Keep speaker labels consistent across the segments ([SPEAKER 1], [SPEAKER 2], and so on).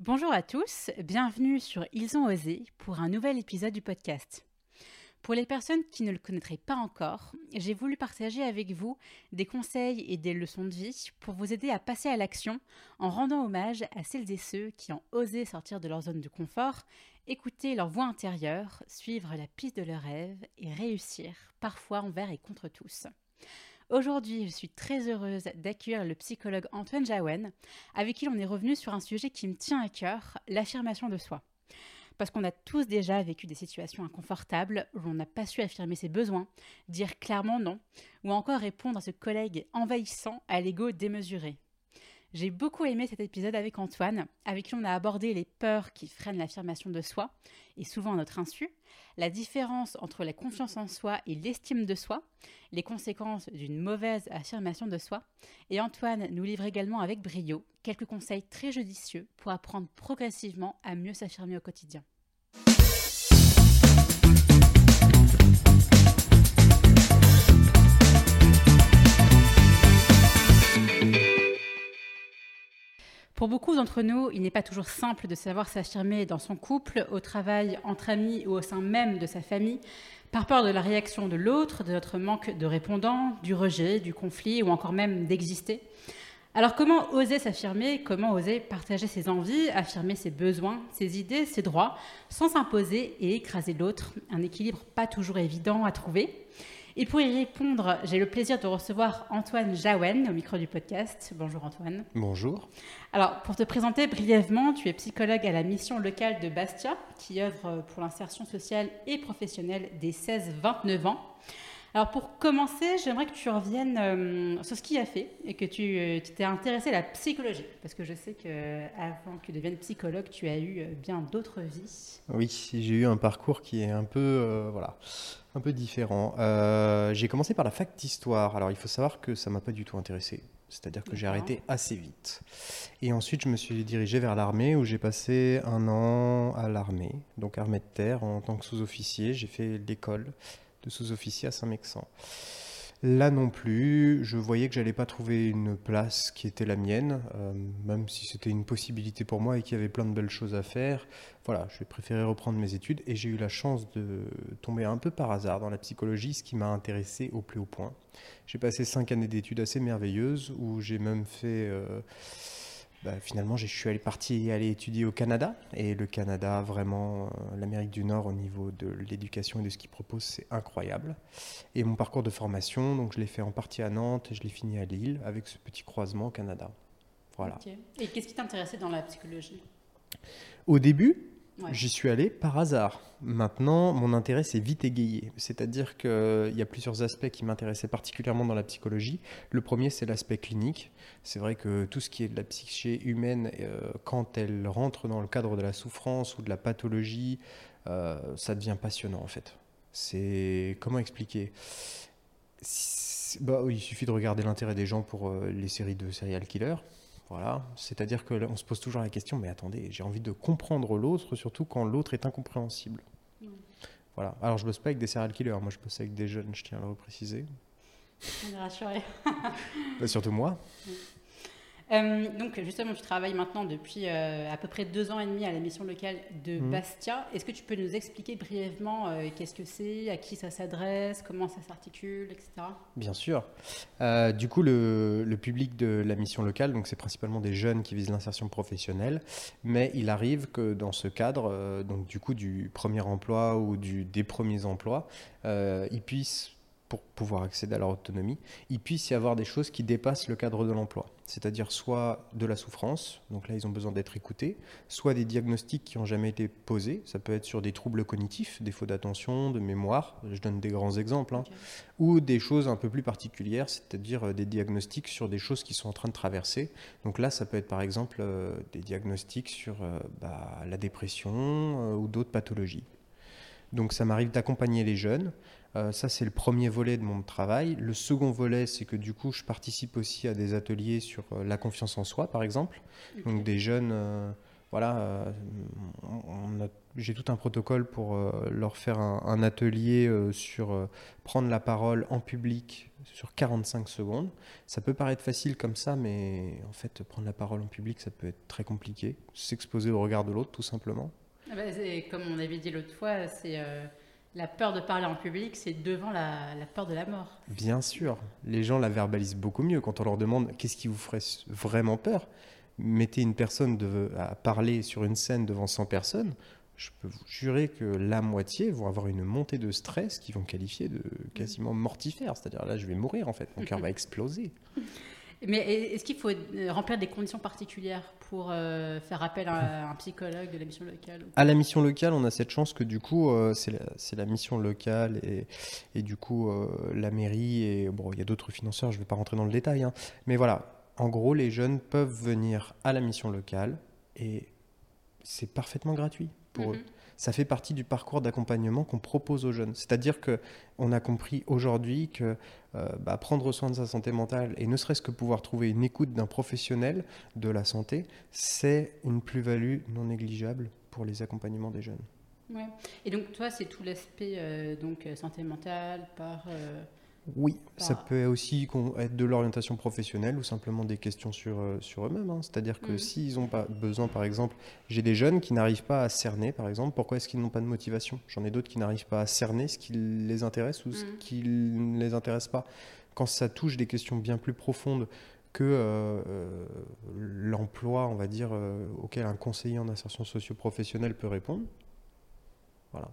[SPEAKER 1] Bonjour à tous, bienvenue sur Ils ont osé pour un nouvel épisode du podcast. Pour les personnes qui ne le connaîtraient pas encore, j'ai voulu partager avec vous des conseils et des leçons de vie pour vous aider à passer à l'action en rendant hommage à celles et ceux qui ont osé sortir de leur zone de confort, écouter leur voix intérieure, suivre la piste de leurs rêves et réussir, parfois envers et contre tous. Aujourd'hui, je suis très heureuse d'accueillir le psychologue Antoine Jaouen, avec qui on est revenu sur un sujet qui me tient à cœur, l'affirmation de soi. Parce qu'on a tous déjà vécu des situations inconfortables où on n'a pas su affirmer ses besoins, dire clairement non, ou encore répondre à ce collègue envahissant à l'ego démesuré. J'ai beaucoup aimé cet épisode avec Antoine, avec qui on a abordé les peurs qui freinent l'affirmation de soi, et souvent à notre insu, la différence entre la confiance en soi et l'estime de soi, les conséquences d'une mauvaise affirmation de soi, et Antoine nous livre également avec brio quelques conseils très judicieux pour apprendre progressivement à mieux s'affirmer au quotidien. Pour beaucoup d'entre nous, il n'est pas toujours simple de savoir s'affirmer dans son couple, au travail, entre amis ou au sein même de sa famille, par peur de la réaction de l'autre, de notre manque de répondants, du rejet, du conflit ou encore même d'exister. Alors comment oser s'affirmer Comment oser partager ses envies, affirmer ses besoins, ses idées, ses droits, sans s'imposer et écraser l'autre? Un équilibre pas toujours évident à trouver. Et pour y répondre, j'ai le plaisir de recevoir Antoine Jaouen au micro du podcast. Bonjour Antoine.
[SPEAKER 2] Bonjour.
[SPEAKER 1] Alors, pour te présenter brièvement, tu es psychologue à la mission locale de Bastia, qui œuvre pour l'insertion sociale et professionnelle des 16-29 ans. Alors pour commencer, j'aimerais que tu reviennes euh, sur ce qui a fait et que euh, tu t'es intéressé à la psychologie, parce que je sais que avant que tu deviennes psychologue, tu as eu euh, bien d'autres vies.
[SPEAKER 2] Oui, j'ai eu un parcours qui est un peu voilà, un peu différent. j'ai commencé par la fac d'histoire. Alors il faut savoir que ça m'a pas du tout intéressé. C'est-à-dire que j'ai arrêté assez vite. Et ensuite, je me suis dirigé vers l'armée où j'ai passé un an à l'armée, donc armée de terre en tant que sous-officier. J'ai fait l'école de sous-officier à Saint-Mexan. Là non plus, je voyais que j'allais pas trouver une place qui était la mienne, euh, même si c'était une possibilité pour moi et qu'il y avait plein de belles choses à faire. Voilà, j'ai préféré reprendre mes études et j'ai eu la chance de tomber un peu par hasard dans la psychologie, ce qui m'a intéressé au plus haut point. J'ai passé cinq années d'études assez merveilleuses où j'ai même fait euh, bah, finalement, je suis allé parti aller étudier au Canada. Et le Canada, vraiment, euh, l'Amérique du Nord, au niveau de l'éducation et de ce qu'il propose, c'est incroyable. Et mon parcours de formation, donc je l'ai fait en partie à Nantes et je l'ai fini à Lille avec ce petit croisement au Canada. Voilà.
[SPEAKER 1] Et qu'est-ce qui t'intéressait dans la psychologie?
[SPEAKER 2] Au début, J'y suis allé par hasard. Maintenant, mon intérêt s'est vite égayé. C'est-à-dire qu'il y a plusieurs aspects qui m'intéressaient particulièrement dans la psychologie. Le premier, c'est l'aspect clinique. C'est vrai que tout ce qui est de la psyché humaine, euh, quand elle rentre dans le cadre de la souffrance ou de la pathologie, euh, ça devient passionnant en fait. C'est comment expliquer? Bah, Il suffit de regarder l'intérêt des gens pour euh, les séries de serial killers. Voilà, c'est-à-dire qu'on se pose toujours la question, mais attendez, j'ai envie de comprendre l'autre, surtout quand l'autre est incompréhensible. Voilà. Alors je bosse pas avec des serial killers, moi je bosse avec des jeunes, je tiens à le repréciser.
[SPEAKER 1] On est rassuré.
[SPEAKER 2] Bah, surtout moi.
[SPEAKER 1] Euh, donc justement, tu travailles maintenant depuis euh, à peu près deux ans et demi à la mission locale de mhm. Bastia. Est-ce que tu peux nous expliquer brièvement euh, qu'est-ce que c'est, à qui ça s'adresse, comment ça s'articule, etc.
[SPEAKER 2] Bien sûr. du coup, le, le, public de la mission locale, donc c'est principalement des jeunes qui visent l'insertion professionnelle, mais il arrive que dans ce cadre, donc du coup du premier emploi ou du, des premiers emplois, ils puissent pour pouvoir accéder à leur autonomie, il puisse y avoir des choses qui dépassent le cadre de l'emploi. C'est-à-dire soit de la souffrance, donc là ils ont besoin d'être écoutés, soit des diagnostics qui n'ont jamais été posés, ça peut être sur des troubles cognitifs, défaut d'attention, de mémoire, je donne des grands exemples, hein, ou des choses un peu plus particulières, c'est-à-dire euh, des diagnostics sur des choses qui sont en train de traverser. Donc là ça peut être par exemple euh, des diagnostics sur euh, bah, la dépression ou d'autres pathologies. Donc ça m'arrive d'accompagner les jeunes. Euh, ça, c'est le premier volet de mon travail. Le second volet, c'est que du coup, je participe aussi à des ateliers sur euh, la confiance en soi, par exemple. Donc des jeunes, euh, voilà, j'ai tout un protocole pour leur faire un, atelier sur prendre la parole en public sur 45 secondes. Ça peut paraître facile comme ça, mais en fait, prendre la parole en public, ça peut être très compliqué. S'exposer au regard de l'autre, tout simplement.
[SPEAKER 1] Ah bah, comme on avait dit l'autre fois, c'est la peur de parler en public, c'est devant la, peur de la mort.
[SPEAKER 2] Bien sûr, les gens la verbalisent beaucoup mieux quand on leur demande qu'est-ce qui vous ferait vraiment peur? Mettez une personne à parler sur une scène devant 100 personnes, je peux vous jurer que la moitié vont avoir une montée de stress qui vont qualifier de quasiment mortifère. C'est-à-dire là, je vais mourir en fait, mon cœur va exploser.
[SPEAKER 1] Mais est-ce qu'il faut remplir des conditions particulières pour euh, faire appel à un psychologue de la mission locale
[SPEAKER 2] À la mission locale, on a cette chance que du coup, euh, c'est la, mission locale et, et du coup, euh, la mairie et bon, il y a d'autres financeurs, je ne vais pas rentrer dans le détail, hein. mais voilà, en gros, les jeunes peuvent venir à la mission locale et c'est parfaitement gratuit pour eux. Ça fait partie du parcours d'accompagnement qu'on propose aux jeunes. C'est-à-dire que on a compris aujourd'hui que euh, bah, prendre soin de sa santé mentale et ne serait-ce que pouvoir trouver une écoute d'un professionnel de la santé, c'est une plus-value non négligeable pour les accompagnements des jeunes.
[SPEAKER 1] Ouais. Et donc toi, c'est tout l'aspect euh, donc euh, santé mentale par
[SPEAKER 2] oui, ça peut aussi être de l'orientation professionnelle ou simplement des questions sur, euh, sur eux-mêmes. Hein. C'est-à-dire que mm. s'ils n'ont pas besoin, par exemple, j'ai des jeunes qui n'arrivent pas à cerner, par exemple, pourquoi est-ce qu'ils n'ont pas de motivation? J'en ai d'autres qui n'arrivent pas à cerner ce qui les intéresse ou ce mm. qui ne les intéresse pas. Quand ça touche des questions bien plus profondes que euh, euh, l'emploi, on va dire, auquel un conseiller en insertion socio-professionnelle peut répondre, voilà.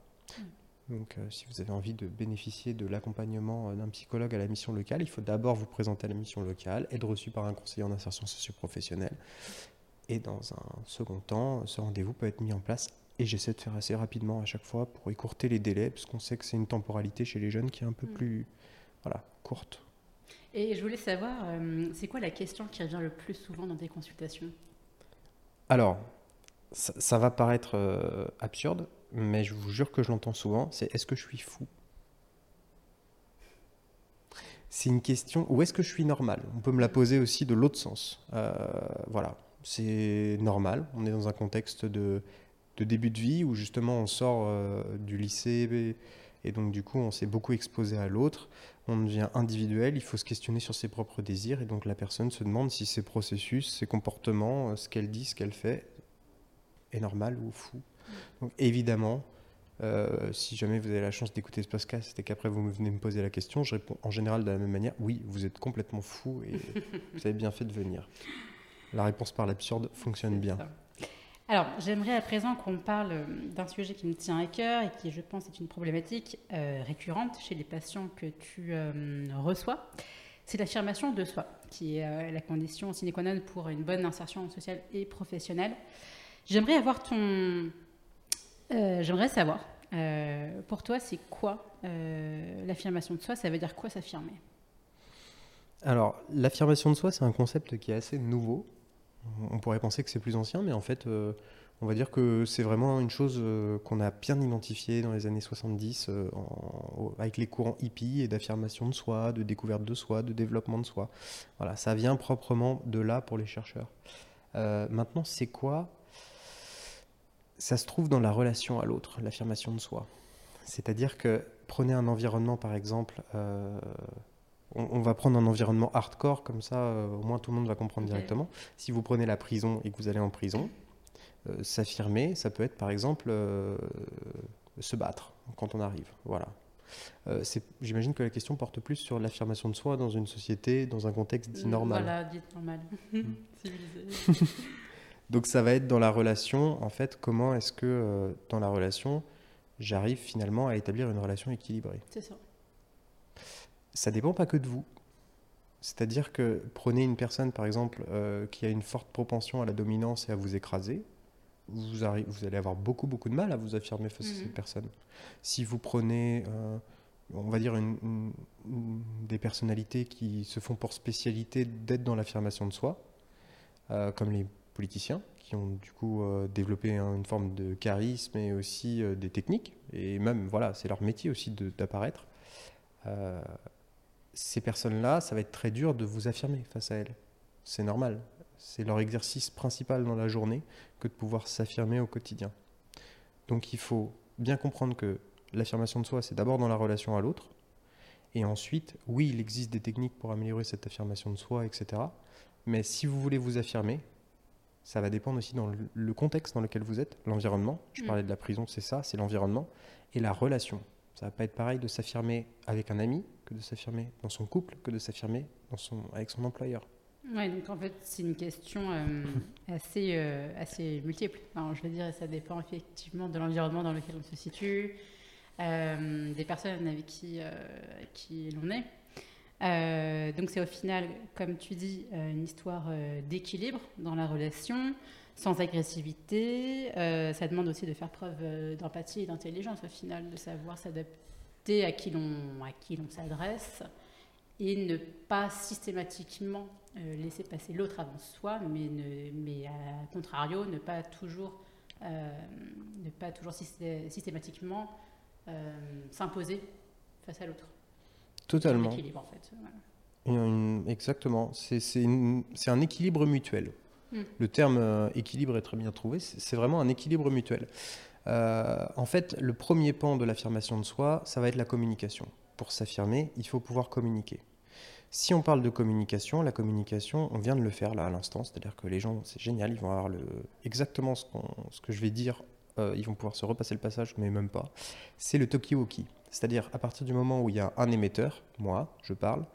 [SPEAKER 2] Donc, euh, si vous avez envie de bénéficier de l'accompagnement euh, d'un psychologue à la mission locale, il faut d'abord vous présenter à la mission locale, être reçu par un conseiller en insertion socio-professionnelle. Et dans un second temps, ce rendez-vous peut être mis en place. Et j'essaie de faire assez rapidement à chaque fois pour écourter les délais, parce qu'on sait que c'est une temporalité chez les jeunes qui est un peu mm. plus voilà, courte.
[SPEAKER 1] Et je voulais savoir, euh, c'est quoi la question qui revient le plus souvent dans tes consultations?
[SPEAKER 2] Alors, ça, va paraître absurde, mais je vous jure que je l'entends souvent, c'est est-ce que je suis fou? C'est une question, ou est-ce que je suis normal? On peut me la poser aussi de l'autre sens. Euh, voilà, c'est normal, on est dans un contexte de, début de vie où justement on sort euh, du lycée et, donc du coup on s'est beaucoup exposé à l'autre, on devient individuel, il faut se questionner sur ses propres désirs et donc la personne se demande si ses processus, ses comportements, euh, ce qu'elle dit, ce qu'elle fait est normal ou fou. Donc évidemment, euh, si jamais vous avez la chance d'écouter ce podcast et qu'après vous venez me poser la question, je réponds en général de la même manière, oui, vous êtes complètement fou et vous avez bien fait de venir. La réponse par l'absurde fonctionne bien.
[SPEAKER 1] Alors, j'aimerais à présent qu'on parle d'un sujet qui me tient à cœur et qui, je pense, est une problématique euh, récurrente chez les patients que tu euh, reçois. C'est l'affirmation de soi, qui est la condition sine qua non pour une bonne insertion sociale et professionnelle. J'aimerais avoir ton, euh, j'aimerais savoir, euh, pour toi, c'est quoi euh, l'affirmation de soi? Ça veut dire quoi s'affirmer?
[SPEAKER 2] Alors, l'affirmation de soi, c'est un concept qui est assez nouveau. On pourrait penser que c'est plus ancien, mais en fait, on va dire que c'est vraiment une chose qu'on a bien identifiée dans les années 70 avec les courants hippies et d'affirmation de soi, de découverte de soi, de développement de soi. Voilà, ça vient proprement de là pour les chercheurs. maintenant, c'est quoi ça se trouve dans la relation à l'autre, l'affirmation de soi. C'est-à-dire que prenez un environnement, par exemple, euh, on, va prendre un environnement hardcore, comme ça, euh, au moins tout le monde va comprendre directement. Si vous prenez la prison et que vous allez en prison, euh, s'affirmer, ça peut être, par exemple, se battre quand on arrive. Voilà. J'imagine que la question porte plus sur l'affirmation de soi dans une société, dans un contexte dit normal.
[SPEAKER 1] Voilà, dit normal. Hmm.
[SPEAKER 2] Civilisé. Donc ça va être dans la relation, en fait, comment est-ce que euh, dans la relation, j'arrive finalement à établir une relation équilibrée.
[SPEAKER 1] C'est ça.
[SPEAKER 2] Ça dépend pas que de vous. C'est-à-dire que prenez une personne, par exemple, euh, qui a une forte propension à la dominance et à vous écraser, vous, vous allez avoir beaucoup, beaucoup de mal à vous affirmer face à cette mhm. personne. Si vous prenez, euh, on va dire, des personnalités qui se font pour spécialité d'être dans l'affirmation de soi, comme les politiciens qui ont du coup euh, développé une forme de charisme et aussi euh, des techniques. Et même, voilà, c'est leur métier aussi d'apparaître. Euh, ces personnes-là, ça va être très dur de vous affirmer face à elles. C'est normal. c'est leur exercice principal dans la journée que de pouvoir s'affirmer au quotidien. Donc il faut bien comprendre que l'affirmation de soi, c'est d'abord dans la relation à l'autre. Et ensuite, oui, il existe des techniques pour améliorer cette affirmation de soi, etc. Mais si vous voulez vous affirmer, ça va dépendre aussi dans le contexte dans lequel vous êtes, l'environnement. Je mm. parlais de la prison, c'est ça, c'est l'environnement. Et la relation. Ça va pas être pareil de s'affirmer avec un ami que de s'affirmer dans son couple, que de s'affirmer son, avec son employeur.
[SPEAKER 1] Oui, donc en fait, c'est une question euh, assez, euh, assez multiple. je veux dire, ça dépend effectivement de l'environnement dans lequel on se situe, euh, des personnes avec qui, qui l'on est. donc c'est au final, comme tu dis, une histoire d'équilibre dans la relation, sans agressivité. ça demande aussi de faire preuve d'empathie et d'intelligence au final, de savoir s'adapter à qui l'on s'adresse et ne pas systématiquement euh, laisser passer l'autre avant soi, mais, ne, à contrario, ne pas toujours, euh, ne pas toujours systématiquement euh, s'imposer face à l'autre.
[SPEAKER 2] Totalement. Un équilibre, en fait. exactement. C'est un équilibre mutuel. Hmm. Le terme équilibre est très bien trouvé. C'est vraiment un équilibre mutuel. en fait, le premier pan de l'affirmation de soi, ça va être la communication. Pour s'affirmer, il faut pouvoir communiquer. Si on parle de communication, la communication, on vient de le faire là à l'instant, c'est-à-dire que les gens, c'est génial, ils vont avoir le, exactement ce, ce que je vais dire, euh, ils vont pouvoir se repasser le passage, mais même pas. C'est le talkie-walkie, c'est-à-dire à partir du moment où il y a un émetteur, moi, je parle,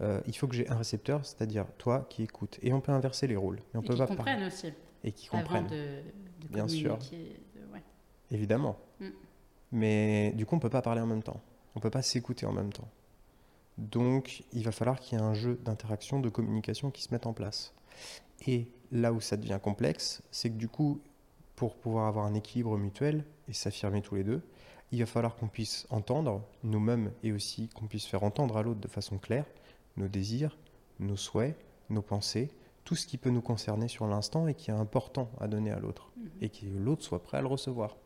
[SPEAKER 2] euh, il faut que j'ai un récepteur, c'est-à-dire toi qui écoutes. Et on peut inverser les rôles.
[SPEAKER 1] Mais on et peut qui comprennent aussi.
[SPEAKER 2] Et qui comprennent.
[SPEAKER 1] de, Bien sûr.
[SPEAKER 2] Évidemment. Mm. Mais du coup, on ne peut pas parler en même temps. On ne peut pas s'écouter en même temps. Donc, il va falloir qu'il y ait un jeu d'interaction, de communication qui se mette en place. Et là où ça devient complexe, c'est que du coup, pour pouvoir avoir un équilibre mutuel et s'affirmer tous les deux, il va falloir qu'on puisse entendre nous-mêmes et aussi qu'on puisse faire entendre à l'autre de façon claire nos désirs, nos souhaits, nos pensées, tout ce qui peut nous concerner sur l'instant et qui est important à donner à l'autre mhm. et que l'autre soit prêt à le recevoir.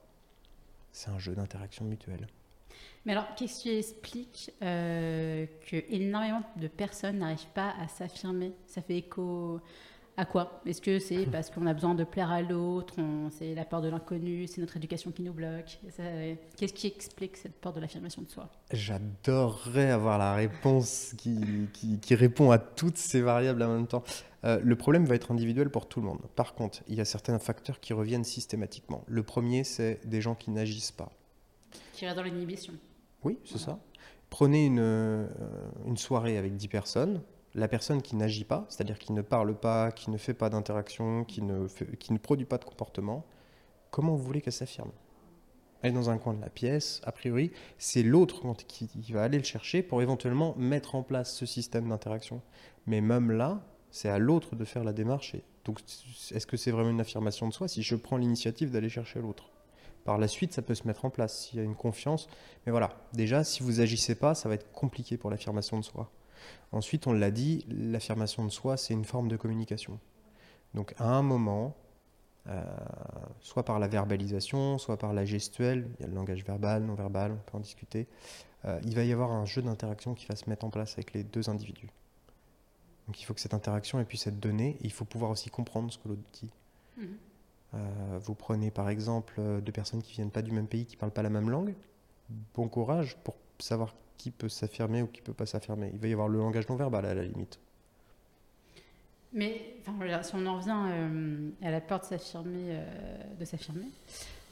[SPEAKER 2] C'est un jeu d'interaction mutuelle.
[SPEAKER 1] Mais alors, qu'est-ce qui explique euh, que énormément de personnes n'arrivent pas à s'affirmer? Ça fait écho à quoi Est-ce que c'est parce qu'on a besoin de plaire à l'autre C'est la peur de l'inconnu C'est notre éducation qui nous bloque Qu'est-ce qui explique cette peur de l'affirmation de soi
[SPEAKER 2] J'adorerais avoir la réponse qui, qui, répond à toutes ces variables en même temps. Euh, le problème va être individuel pour tout le monde. Par contre, il y a certains facteurs qui reviennent systématiquement. Le premier, c'est des gens qui n'agissent pas.
[SPEAKER 1] Qui restent dans l'inhibition.
[SPEAKER 2] Oui, c'est ça. Prenez une, euh, une, soirée avec 10 personnes. La personne qui n'agit pas, c'est-à-dire qui ne parle pas, qui ne fait pas d'interaction, qui ne, produit pas de comportement, comment vous voulez qu'elle s'affirme? Elle est dans un coin de la pièce, a priori, c'est l'autre qui, qui va aller le chercher pour éventuellement mettre en place ce système d'interaction. Mais même là, c'est à l'autre de faire la démarche. donc, est-ce que c'est vraiment une affirmation de soi si je prends l'initiative d'aller chercher l'autre? Par la suite, ça peut se mettre en place s'il y a une confiance. Mais voilà, déjà, si vous agissez pas, ça va être compliqué pour l'affirmation de soi. Ensuite, on l'a dit, l'affirmation de soi, c'est une forme de communication. Donc, à un moment, euh, soit par la verbalisation, soit par la gestuelle, il y a le langage verbal, non verbal, on peut en discuter, euh, il va y avoir un jeu d'interaction qui va se mettre en place avec les deux individus. Donc il faut que cette interaction puisse être donnée, et il faut pouvoir aussi comprendre ce que l'autre dit. Mmh. Euh, vous prenez par exemple deux personnes qui viennent pas du même pays, qui parlent pas la même langue. Bon courage pour savoir qui peut s'affirmer ou qui peut pas s'affirmer. Il va y avoir le langage non verbal à la limite.
[SPEAKER 1] Mais si on en revient euh, à la peur de s'affirmer, de s'affirmer,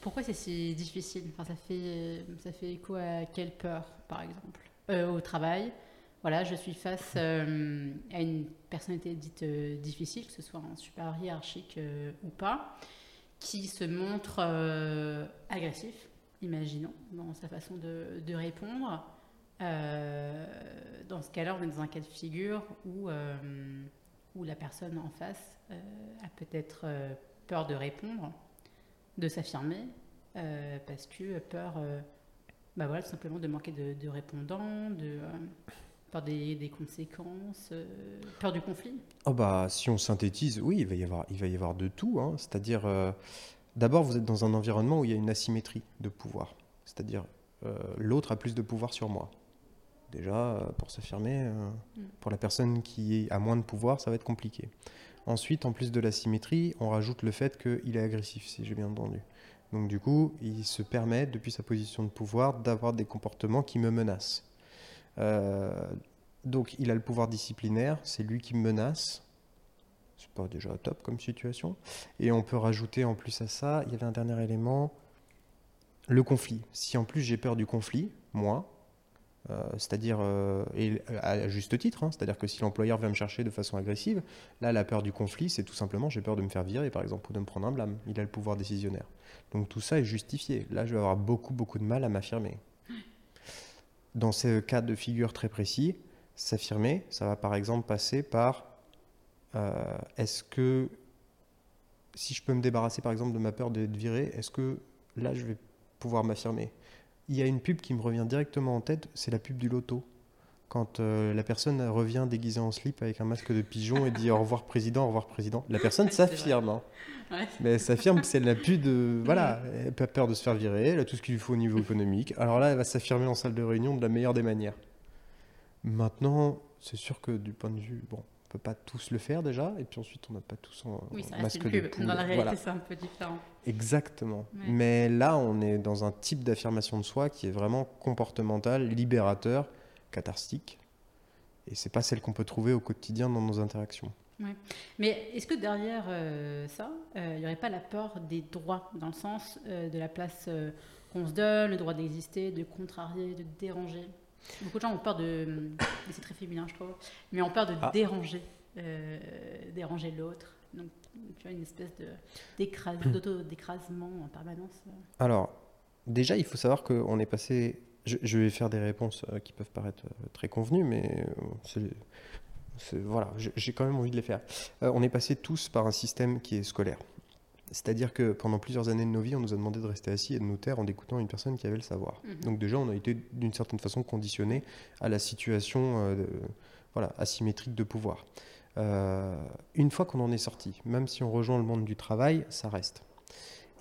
[SPEAKER 1] pourquoi c'est si difficile? Ça, fait, ça fait écho à quelle peur, par exemple? Au travail, voilà, je suis face à une personnalité dite difficile, que ce soit en super hiérarchique ou pas qui se montre euh, agressif, imaginons, dans sa façon de, répondre. Euh, dans ce cas-là, on est dans un cas de figure où, euh, où la personne en face a peut-être peur de répondre, de s'affirmer, parce que peur, bah voilà, simplement de manquer de, de répondants, de par des, conséquences, euh, peur du conflit
[SPEAKER 2] oh bah, Si on synthétise, oui, il va y avoir, il va y avoir de tout. Hein. C'est-à-dire, euh, d'abord, vous êtes dans un environnement où il y a une asymétrie de pouvoir. C'est-à-dire, euh, l'autre a plus de pouvoir sur moi. Déjà, pour s'affirmer, mm. pour la personne qui a moins de pouvoir, ça va être compliqué. Ensuite, en plus de la symétrie, on rajoute le fait qu'il est agressif, si j'ai bien entendu. Donc du coup, il se permet, depuis sa position de pouvoir, d'avoir des comportements qui me menacent. Euh, donc il a le pouvoir disciplinaire, c'est lui qui me menace. C'est pas déjà top comme situation. Et on peut rajouter en plus à ça, il y avait un dernier élément, le conflit. Si en plus j'ai peur du conflit, moi, euh, c'est-à-dire, euh, à juste titre, hein, c'est-à-dire que si l'employeur vient me chercher de façon agressive, là, la peur du conflit, c'est tout simplement j'ai peur de me faire virer, par exemple, ou de me prendre un blâme. Il a le pouvoir décisionnaire. Donc tout ça est justifié. Là, je vais avoir beaucoup, beaucoup de mal à m'affirmer. Dans ce cas de figure très précis, s'affirmer, ça va par exemple passer par euh, est-ce que si je peux me débarrasser par exemple de ma peur d'être viré, est-ce que là je vais pouvoir m'affirmer? Il y a une pub qui me revient directement en tête, c'est la pub du loto. Quand euh, la personne revient déguisée en slip avec un masque de pigeon et dit au revoir président, au revoir président, la personne s'affirme. Hein. Mais elle s'affirme, c'est la pub de. Voilà, elle n'a pas peur de se faire virer, elle a tout ce qu'il lui faut au niveau économique. Alors là, elle va s'affirmer en salle de réunion de la meilleure des manières. Maintenant, c'est sûr que du point de vue. Bon, peut pas tous le faire déjà, et puis ensuite on n'a pas tous un
[SPEAKER 1] oui, ça masque de poule. Dans la réalité, c'est un peu différent.
[SPEAKER 2] Exactement. Mais là, on est dans un type d'affirmation de soi qui est vraiment comportemental, libérateur, catharstique, et c'est pas celle qu'on peut trouver au quotidien dans nos interactions.
[SPEAKER 1] Mais est-ce que derrière euh, ça, euh, il n'y aurait pas la peur des droits, dans le sens euh, de la place qu'on se donne, le droit d'exister, de contrarier, de déranger? Beaucoup de gens ont peur de. c'est très féminin, je trouve. Mais ont peur de ah. déranger, euh, déranger l'autre. Donc, tu as une espèce d'auto-décrasement en permanence.
[SPEAKER 2] Alors, déjà, il faut savoir qu'on est passé. Je, vais faire des réponses euh, qui peuvent paraître euh, très convenues, mais voilà, j'ai quand même envie de les faire. on est passé tous par un système qui est scolaire. C'est-à-dire que pendant plusieurs années de nos vies, on nous a demandé de rester assis et de nous taire en écoutant une personne qui avait le savoir. Mhm. Donc déjà, on a été d'une certaine façon conditionné à la situation euh, voilà, asymétrique de pouvoir. Euh, une fois qu'on en est sorti, même si on rejoint le monde du travail, ça reste.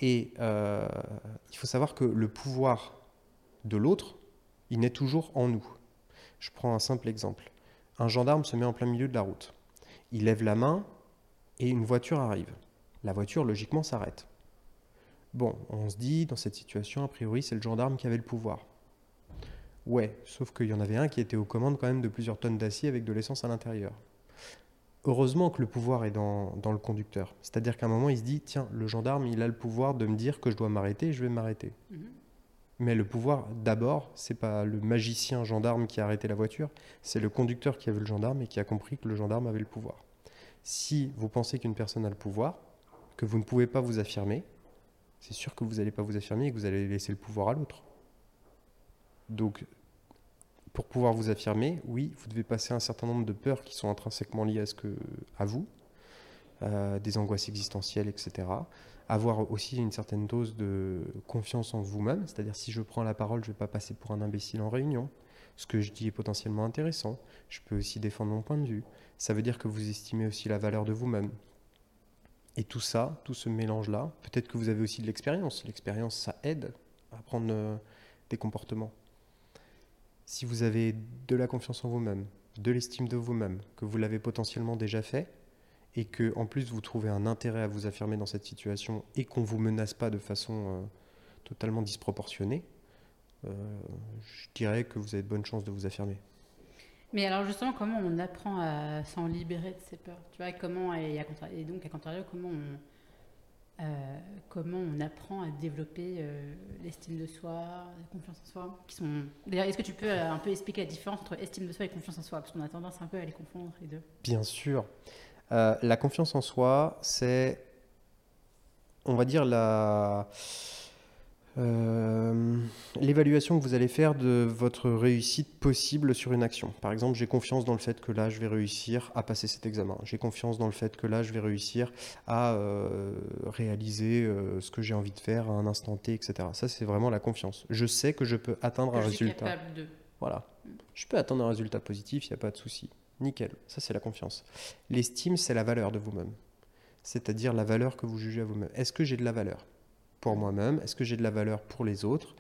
[SPEAKER 2] Et euh, il faut savoir que le pouvoir de l'autre, il naît toujours en nous. Je prends un simple exemple. Un gendarme se met en plein milieu de la route. Il lève la main et une voiture arrive la voiture logiquement s'arrête. Bon, on se dit, dans cette situation, a priori, c'est le gendarme qui avait le pouvoir. Ouais, sauf qu'il y en avait un qui était aux commandes quand même de plusieurs tonnes d'acier avec de l'essence à l'intérieur. Heureusement que le pouvoir est dans, le conducteur. C'est-à-dire qu'à un moment, il se dit, tiens, le gendarme, il a le pouvoir de me dire que je dois m'arrêter et je vais m'arrêter. Mhm. Mais le pouvoir, d'abord, c'est pas le magicien gendarme qui a arrêté la voiture, c'est le conducteur qui a vu le gendarme et qui a compris que le gendarme avait le pouvoir. Si vous pensez qu'une personne a le pouvoir, que vous ne pouvez pas vous affirmer, c'est sûr que vous n'allez pas vous affirmer et que vous allez laisser le pouvoir à l'autre. Donc, pour pouvoir vous affirmer, oui, vous devez passer un certain nombre de peurs qui sont intrinsèquement liées à, ce que, à vous, euh, des angoisses existentielles, etc. Avoir aussi une certaine dose de confiance en vous-même, c'est-à-dire si je prends la parole, je ne vais pas passer pour un imbécile en réunion. Ce que je dis est potentiellement intéressant. Je peux aussi défendre mon point de vue. Ça veut dire que vous estimez aussi la valeur de vous-même. Et tout ça, tout ce mélange-là, peut-être que vous avez aussi de l'expérience. L'expérience, ça aide à prendre euh, des comportements. Si vous avez de la confiance en vous-même, de l'estime de vous-même, que vous l'avez potentiellement déjà fait, et que en plus vous trouvez un intérêt à vous affirmer dans cette situation et qu'on vous menace pas de façon euh, totalement disproportionnée, euh, je dirais que vous avez de bonnes chances de vous affirmer.
[SPEAKER 1] Mais alors justement, comment on apprend à s'en libérer de ces peurs Tu vois, comment et, et donc à contrario, comment on euh, comment on apprend à développer euh, l'estime de soi, la confiance en soi qui sont... D'ailleurs, est-ce que tu peux euh, un peu expliquer la différence entre estime de soi et confiance en soi? Parce qu'on a tendance un peu à les confondre les deux.
[SPEAKER 2] Bien sûr. la confiance en soi, c'est, on va dire, la euh, l'évaluation que vous allez faire de votre réussite possible sur une action. Par exemple, j'ai confiance dans le fait que là, je vais réussir à passer cet examen. J'ai confiance dans le fait que là, je vais réussir à euh, réaliser euh, ce que j'ai envie de faire à un instant T, etc. Ça, c'est vraiment la confiance. Je sais que je peux atteindre un résultat. De... Voilà. Je peux atteindre un résultat positif, il n'y a pas de souci. Nickel. Ça, c'est la confiance. L'estime, c'est la valeur de vous-même. C'est-à-dire la valeur que vous jugez à vous-même. Est-ce que j'ai de la valeur? Pour moi-même Est-ce que j'ai de la valeur pour les autres?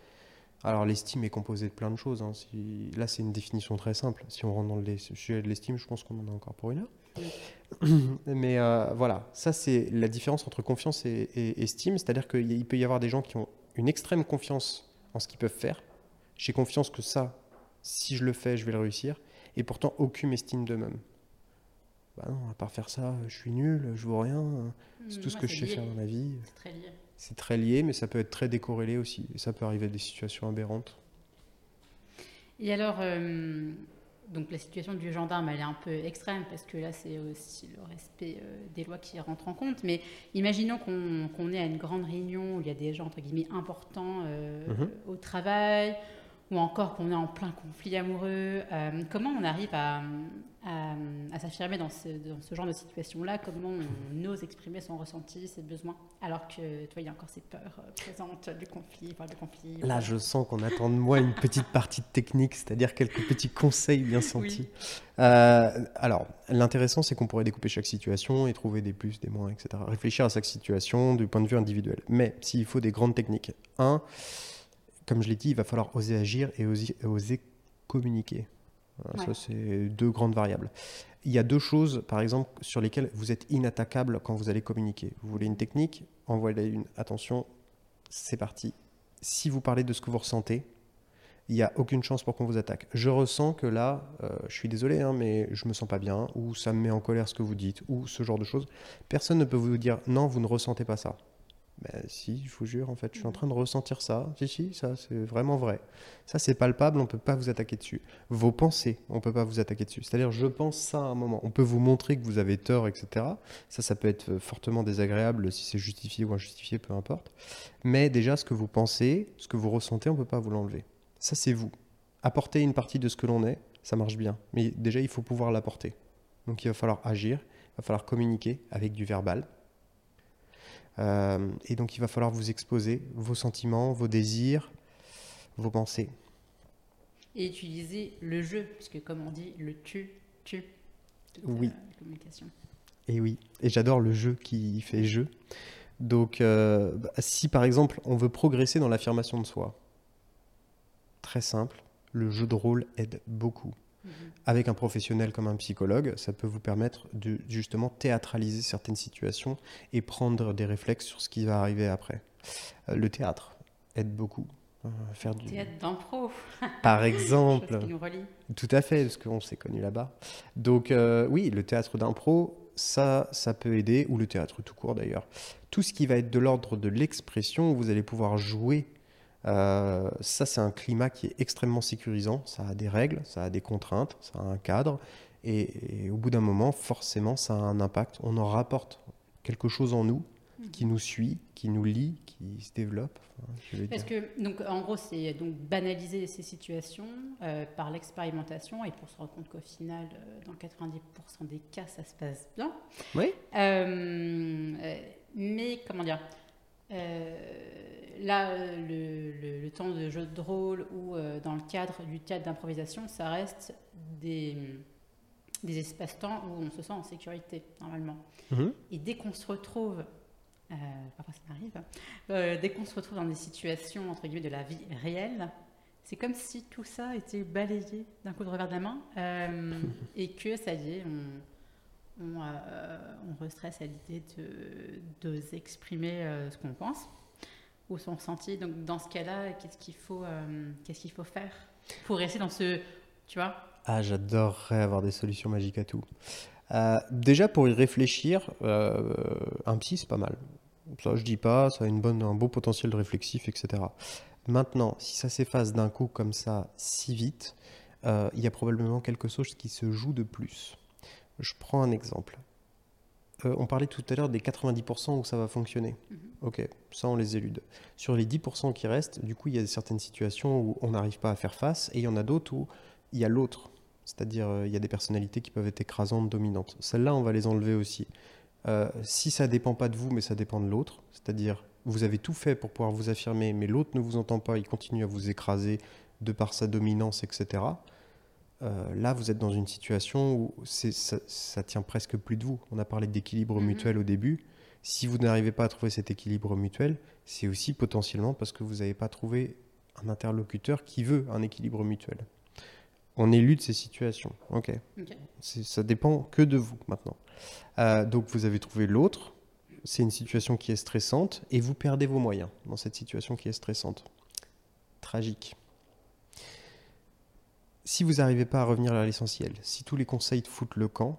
[SPEAKER 2] Alors l'estime est composée de plein de choses. hein. Si- Là, c'est une définition très simple. Si on rentre dans le sujet de l'estime, je pense qu'on en a encore pour une heure. Mais euh, voilà, ça c'est la différence entre confiance et, et estime. C'est-à-dire qu'il peut y avoir des gens qui ont une extrême confiance en ce qu'ils peuvent faire. J'ai confiance que ça, si je le fais, je vais le réussir. Et pourtant, aucune estime d'eux-mêmes. Bah non, à part faire ça, je suis nul, je vaux rien. C'est tout ce que je sais
[SPEAKER 1] lié.
[SPEAKER 2] faire dans la vie.
[SPEAKER 1] C'est très lié.
[SPEAKER 2] C'est très lié, mais ça peut être très décorrélé aussi. Et ça peut arriver à des situations aberrantes.
[SPEAKER 1] Et alors, euh, donc la situation du gendarme, elle est un peu extrême parce que là, c'est aussi le respect euh, des lois qui rentre en compte. Mais imaginons qu'on qu'on est à une grande réunion où il y a des gens, entre guillemets, importants euh,
[SPEAKER 2] Mhm.
[SPEAKER 1] au travail, ou encore qu'on est en plein conflit amoureux. Euh, comment on arrive à, à, à s'affirmer dans ce, dans ce genre de situation-là? Comment on ose exprimer son ressenti, ses besoins, alors que, tu vois, il y a encore ces peurs euh, présentes du conflit, du conflit.
[SPEAKER 2] Là, je sens qu'on attend de moi une petite partie de technique, c'est-à-dire quelques petits conseils bien sentis. Euh, alors, l'intéressant, c'est qu'on pourrait découper chaque situation et trouver des plus, des moins, etc. Réfléchir à chaque situation du point de vue individuel. Mais s'il faut des grandes techniques, un, comme je l'ai dit, il va falloir oser agir et oser, oser communiquer. Voilà,
[SPEAKER 1] Ouais.
[SPEAKER 2] Ça, c'est deux grandes variables. Il y a deux choses, par exemple, sur lesquelles vous êtes inattaquable quand vous allez communiquer. Vous voulez une technique Envoyez une. Attention, c'est parti. Si vous parlez de ce que vous ressentez, il n'y a aucune chance pour qu'on vous attaque. Je ressens que là, euh, je suis désolé, hein, mais je me sens pas bien, ou ça me met en colère ce que vous dites, ou ce genre de choses. Personne ne peut vous dire non, vous ne ressentez pas ça. Ben si, je vous jure, en fait, je suis en train de ressentir ça. Si, si, ça, c'est vraiment vrai. Ça, c'est palpable, on ne peut pas vous attaquer dessus. Vos pensées, on ne peut pas vous attaquer dessus. C'est-à-dire, je pense ça à un moment. On peut vous montrer que vous avez tort, etc. Ça, ça peut être euh, fortement désagréable si c'est justifié ou injustifié, peu importe. Mais déjà, ce que vous pensez, ce que vous ressentez, on ne peut pas vous l'enlever. Ça, c'est vous. Apporter une partie de ce que l'on est, ça marche bien. Mais déjà, il faut pouvoir l'apporter. Donc, il va falloir agir, il va falloir communiquer avec du verbal. Euh, et donc, il va falloir vous exposer vos sentiments, vos désirs, vos pensées.
[SPEAKER 1] Et utiliser le jeu, puisque comme on dit, le tu, tu.
[SPEAKER 2] Oui.
[SPEAKER 1] la communication.
[SPEAKER 2] Et oui, et j'adore le jeu qui fait jeu. Donc, euh, bah, si par exemple on veut progresser dans l'affirmation de soi, très simple, le jeu de rôle aide beaucoup.
[SPEAKER 1] Mhm.
[SPEAKER 2] Avec un professionnel comme un psychologue, ça peut vous permettre de justement théâtraliser certaines situations et prendre des réflexes sur ce qui va arriver après. Euh, le théâtre aide beaucoup. Euh, faire du...
[SPEAKER 1] Théâtre d'impro,
[SPEAKER 2] Par exemple,
[SPEAKER 1] qui nous relie.
[SPEAKER 2] tout à fait, parce qu'on s'est connu là-bas. Donc euh, oui, le théâtre d'impro, ça, ça peut aider, ou le théâtre tout court d'ailleurs. Tout ce qui va être de l'ordre de l'expression, vous allez pouvoir jouer, euh, ça c'est un climat qui est extrêmement sécurisant. Ça a des règles, ça a des contraintes, ça a un cadre, et, et au bout d'un moment, forcément, ça a un impact. On en rapporte quelque chose en nous qui nous suit, qui nous lie, qui se développe. enfin, je vais
[SPEAKER 1] Parce
[SPEAKER 2] dire.
[SPEAKER 1] que, donc, en gros, c'est donc banaliser ces situations euh, par l'expérimentation et pour se rendre compte qu'au final, euh, dans 90% des cas, ça se passe bien.
[SPEAKER 2] Oui.
[SPEAKER 1] Euh, mais, comment dire euh, Là, euh, le, le- le temps de jeu de rôle ou euh, dans le cadre du théâtre d'improvisation, ça reste des, des espaces-temps où on se sent en sécurité, normalement.
[SPEAKER 2] Mhm.
[SPEAKER 1] Et dès qu'on se retrouve, euh, parfois ça m'arrive, euh, dès qu'on se retrouve dans des situations entre guillemets de la vie réelle, c'est comme si tout ça était balayé d'un coup de revers de la main et que ça y est, on, on, euh, on restresse à l'idée de d'oser exprimer euh, ce qu'on pense ou son ressenti. Donc dans ce cas-là, qu'est-ce qu'il faut, euh, qu'est-ce qu'il faut faire pour rester dans ce, tu vois,
[SPEAKER 2] Ah, j'adorerais avoir des solutions magiques à tout. Euh, déjà, pour y réfléchir, euh, un psy, c'est pas mal. Ça, je dis pas, ça a une bonne, un beau potentiel réflexif, etc. Maintenant, si ça s'efface d'un coup comme ça, si vite, il y a probablement quelque chose qui se joue de plus. Je prends un exemple. Euh, on parlait tout à l'heure des 90% où ça va fonctionner.
[SPEAKER 1] Mhm.
[SPEAKER 2] Ok, ça on les élude. Sur les 10% qui restent, du coup, il y a certaines situations où on n'arrive pas à faire face et il y en a d'autres où il y a l'autre. C'est-à-dire, euh, il y a des personnalités qui peuvent être écrasantes, dominantes. Celles-là, on va les enlever aussi. Euh, si ça dépend pas de vous, mais ça dépend de l'autre, c'est-à-dire, vous avez tout fait pour pouvoir vous affirmer, mais l'autre ne vous entend pas, il continue à vous écraser de par sa dominance, etc. Euh, là, vous êtes dans une situation où ça, ça tient presque plus de vous. On a parlé d'équilibre
[SPEAKER 1] Mhm.
[SPEAKER 2] mutuel au début. Si vous n'arrivez pas à trouver cet équilibre mutuel, c'est aussi potentiellement parce que vous n'avez pas trouvé un interlocuteur qui veut un équilibre mutuel. On élude ces situations. Ok.
[SPEAKER 1] Ok.
[SPEAKER 2] C'est- Ça dépend que de vous maintenant. Euh, donc vous avez trouvé l'autre. C'est une situation qui est stressante et vous perdez vos moyens dans cette situation qui est stressante. Tragique. Si vous n'arrivez pas à revenir à l'essentiel, si tous les conseils te foutent le camp,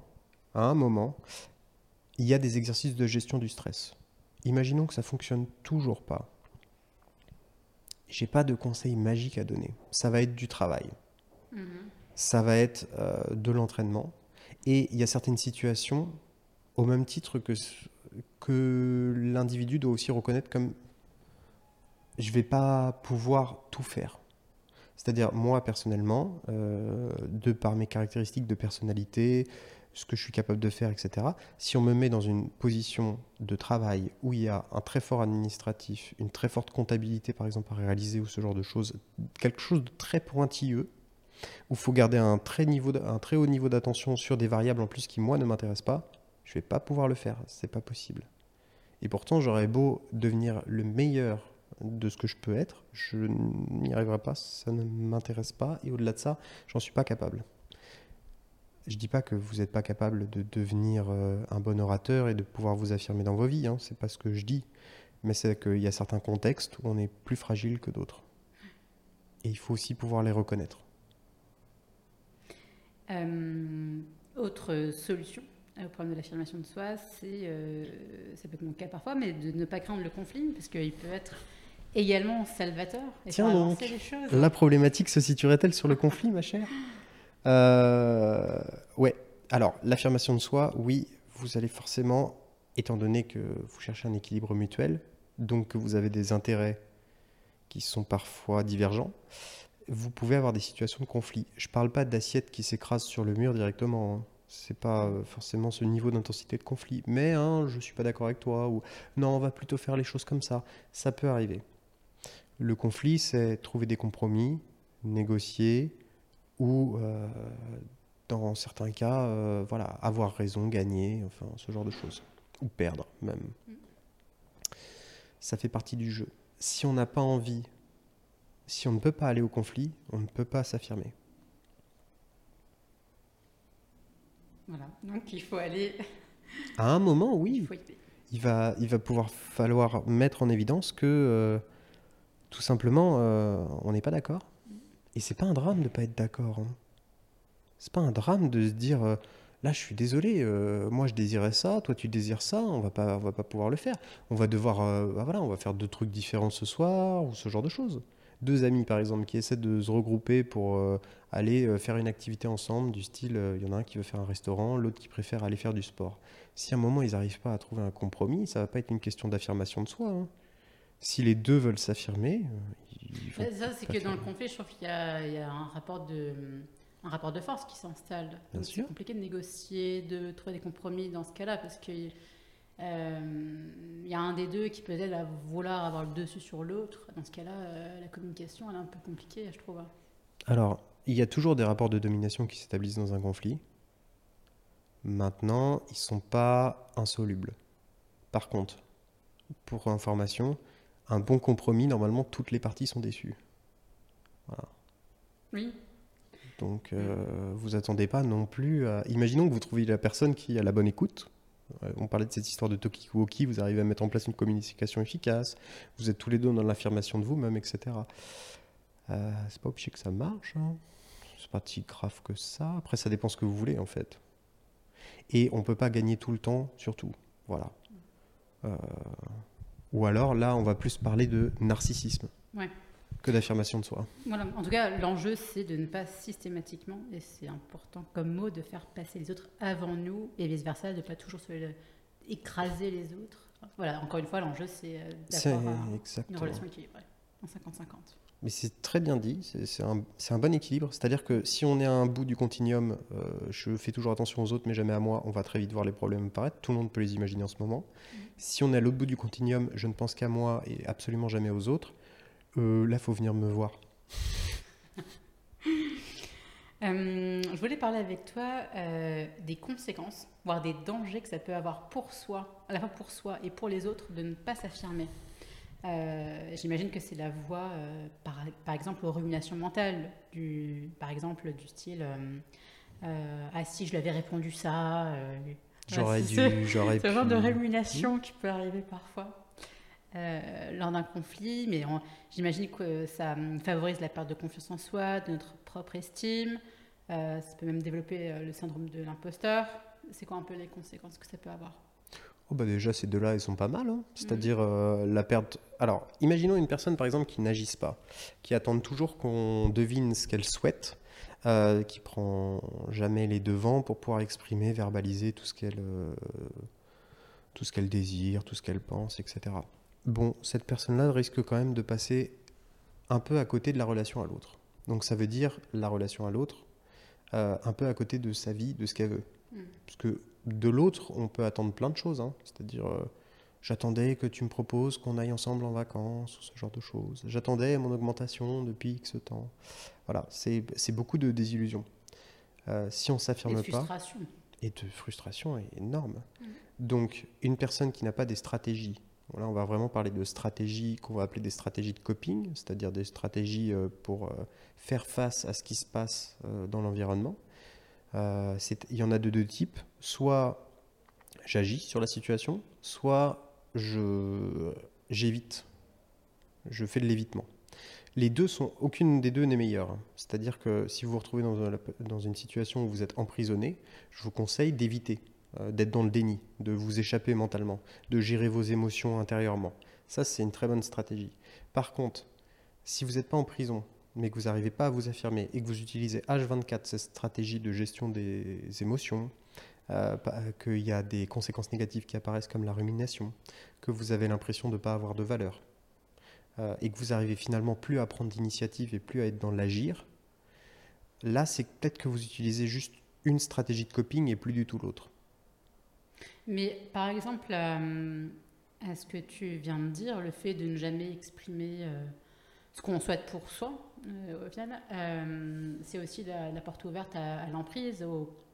[SPEAKER 2] à un moment, il y a des exercices de gestion du stress. Imaginons que ça fonctionne toujours pas. J'ai pas de conseils magiques à donner. Ça va être du travail
[SPEAKER 1] Mhm.
[SPEAKER 2] ça va être euh, de l'entraînement. Et il y a certaines situations, au même titre que, que l'individu doit aussi reconnaître comme je vais pas pouvoir tout faire. C'est-à-dire, moi, personnellement, euh, de par mes caractéristiques de personnalité, ce que je suis capable de faire, etc., si on me met dans une position de travail où il y a un très fort administratif, une très forte comptabilité, par exemple, à réaliser, ou ce genre de choses, quelque chose de très pointilleux, où il faut garder un très, un très haut niveau d'attention sur des variables en plus qui, moi, ne m'intéressent pas, je vais pas pouvoir le faire. C'est pas possible. Et pourtant, j'aurais beau devenir le meilleur de ce que je peux être, je n'y arriverai pas, ça ne m'intéresse pas, et au-delà de ça, j'en suis pas capable. Je dis pas que vous n'êtes pas capable de devenir euh, un bon orateur et de pouvoir vous affirmer dans vos vies, hein, c'est pas ce que je dis, mais c'est qu'il y a certains contextes où on est plus fragile que d'autres. Et il faut aussi pouvoir les reconnaître.
[SPEAKER 1] Euh, autre solution au problème de l'affirmation de soi, c'est, euh, ça peut être mon cas parfois, mais de ne pas craindre le conflit, parce qu'il peut être également salvateur et
[SPEAKER 2] Tiens donc,
[SPEAKER 1] les choses.
[SPEAKER 2] La problématique se situerait-elle sur le conflit, ma chère? Euh, Ouais. Alors, l'affirmation de soi, oui, vous allez forcément, étant donné que vous cherchez un équilibre mutuel, donc que vous avez des intérêts qui sont parfois divergents, vous pouvez avoir des situations de conflit. Je parle pas d'assiette qui s'écrase sur le mur directement. Hein. C'est pas euh, forcément ce niveau d'intensité de conflit. Mais hein, je suis pas d'accord avec toi ou non, on va plutôt faire les choses comme ça. Ça peut arriver. Le conflit, c'est trouver des compromis, négocier ou, euh, dans certains cas, euh, voilà, avoir raison, gagner, enfin ce genre de choses. Ou perdre même. Ça fait partie du jeu. Si on n'a pas envie, si on ne peut pas aller au conflit, on ne peut pas s'affirmer.
[SPEAKER 1] Voilà. Donc il faut aller,
[SPEAKER 2] À un moment,
[SPEAKER 1] il
[SPEAKER 2] oui,
[SPEAKER 1] faut y aller.
[SPEAKER 2] il va, il va pouvoir falloir mettre en évidence que euh, tout simplement, euh, on n'est pas d'accord. Et c'est pas un drame de pas être d'accord. Hein. C'est pas un drame de se dire, euh, là, je suis désolé, euh, moi je désirais ça, toi tu désires ça, on va pas, on va pas pouvoir le faire. On va devoir, bah on va faire deux trucs différents ce soir ou ce genre de choses. Deux amis par exemple qui essaient de se regrouper pour aller faire une activité ensemble du style, il y en a un qui veut faire un restaurant, l'autre qui préfère aller faire du sport. Si à un moment ils n'arrivent pas à trouver un compromis, ça va pas être une question d'affirmation de soi. hein. Si les deux veulent s'affirmer, euh, vont
[SPEAKER 1] Ça, c'est que dans le il je trouve qu'il y a, il y a un, rapport de, un rapport de force qui s'installe. C'est compliqué de négocier, de trouver des compromis dans ce cas-là, parce que euh, y a un des deux qui peut-être à vouloir avoir le dessus sur l'autre. Dans ce cas-là, euh, la communication, elle est un peu compliquée, je trouve.
[SPEAKER 2] Alors, il y a toujours des rapports de domination qui s'établissent dans un conflit. Maintenant, ils sont pas insolubles. Par contre, pour information, un bon compromis, normalement, toutes les parties sont déçues.
[SPEAKER 1] Oui.
[SPEAKER 2] Donc, euh, vous attendez pas non plus à... Imaginons que vous trouviez la personne qui a la bonne écoute. Euh, On parlait de cette histoire de Tokiwoki, vous arrivez à mettre en place une communication efficace, vous êtes tous les deux dans l'affirmation de vous-même, etc. Euh, c'est pas obligé que ça marche. hein. C'est pas si grave que ça. Après, ça dépend ce que vous voulez, en fait. Et on peut pas gagner tout le temps, surtout. Voilà. Euh, Ou alors, là, on va plus parler de narcissisme
[SPEAKER 1] Ouais.
[SPEAKER 2] que d'affirmation de soi.
[SPEAKER 1] Voilà. En tout cas, l'enjeu, c'est de ne pas systématiquement, et c'est important comme mot, de faire passer les autres avant nous, et vice-versa, de ne pas toujours se écraser les autres. Voilà, encore une fois, l'enjeu, c'est euh, d'avoir un- une relation équilibrée, en 50-50.
[SPEAKER 2] Mais c'est très bien dit, c'est un, bon équilibre. C'est-à-dire que si on est à un bout du continuum, euh, je fais toujours attention aux autres, mais jamais à moi, on va très vite voir les problèmes apparaître. Tout le monde peut les imaginer en ce moment. Si on est à l'autre bout du continuum, je ne pense qu'à moi et absolument jamais aux autres. Euh, là, faut venir me voir.
[SPEAKER 1] Euh, je voulais parler avec toi euh, des conséquences, voire des dangers que ça peut avoir pour soi, à la fois pour soi et pour les autres, de ne pas s'affirmer. Euh, J'imagine que c'est la voie, euh, par, par, exemple, aux ruminations mentales, du, par exemple, du style Ah, si je l'avais répondu ça.
[SPEAKER 2] j'aurais dû, j'aurais
[SPEAKER 1] pu. Ce genre de rumination qui peut arriver parfois. lors d'un conflit, mais j'imagine que ça favorise la perte de confiance en soi, de notre propre estime. ça peut même développer le syndrome de l'imposteur. C'est quoi un peu les conséquences que ça peut avoir?
[SPEAKER 2] Oh bah déjà, ces deux-là, ils sont pas mal. Hein. C'est-à-dire euh, la perte. Alors, imaginons une personne, par exemple, qui n'agisse pas, qui attend toujours qu'on devine ce qu'elle souhaite, euh, qui prend jamais les devants pour pouvoir exprimer, verbaliser tout ce qu'elle, euh, tout ce qu'elle désire, tout ce qu'elle pense, etc. Bon, cette personne-là risque quand même de passer un peu à côté de la relation à l'autre. Donc, ça veut dire la relation à l'autre, un peu à côté de sa vie, de ce qu'elle veut. Mm. Parce que de l'autre, on peut attendre plein de choses. Hein. C'est-à-dire, euh, j'attendais que tu me proposes qu'on aille ensemble en vacances, ou ce genre de choses. J'attendais mon augmentation depuis X temps. Voilà, c'est beaucoup de désillusions. Euh, si on s'affirme pas. Et de frustration est énorme. Mm. Donc, une personne qui n'a pas des stratégies, là on va vraiment parler de stratégies qu'on va appeler des stratégies de coping, c'est-à-dire des stratégies euh, pour faire face à ce qui se passe dans l'environnement. Euh, il y en a de deux types. Soit j'agis sur la situation, soit je j'évite. Je fais de l'évitement. Les deux sont, aucune des deux n'est meilleure. C'est-à-dire que si vous vous retrouvez dans, dans, une situation où vous êtes emprisonné, je vous conseille d'éviter, euh, d'être dans le déni, de vous échapper mentalement, de gérer vos émotions intérieurement. Ça, c'est une très bonne stratégie. Par contre, si vous n'êtes pas en prison, mais que vous n'arrivez pas à vous affirmer et que vous utilisez H24, cette stratégie de gestion des émotions, euh, qu'il y a des conséquences négatives qui apparaissent comme la rumination, que vous avez l'impression de ne pas avoir de valeur, euh, et que vous arrivez finalement plus à prendre d'initiative et plus à être dans l'agir, là c'est peut-être que vous utilisez juste une stratégie de coping et plus du tout l'autre.
[SPEAKER 1] Mais par exemple, euh, à ce que tu viens de dire, le fait de ne jamais exprimer ce qu'on souhaite pour soi, euh, au final, euh, c'est aussi la, porte ouverte à, l'emprise,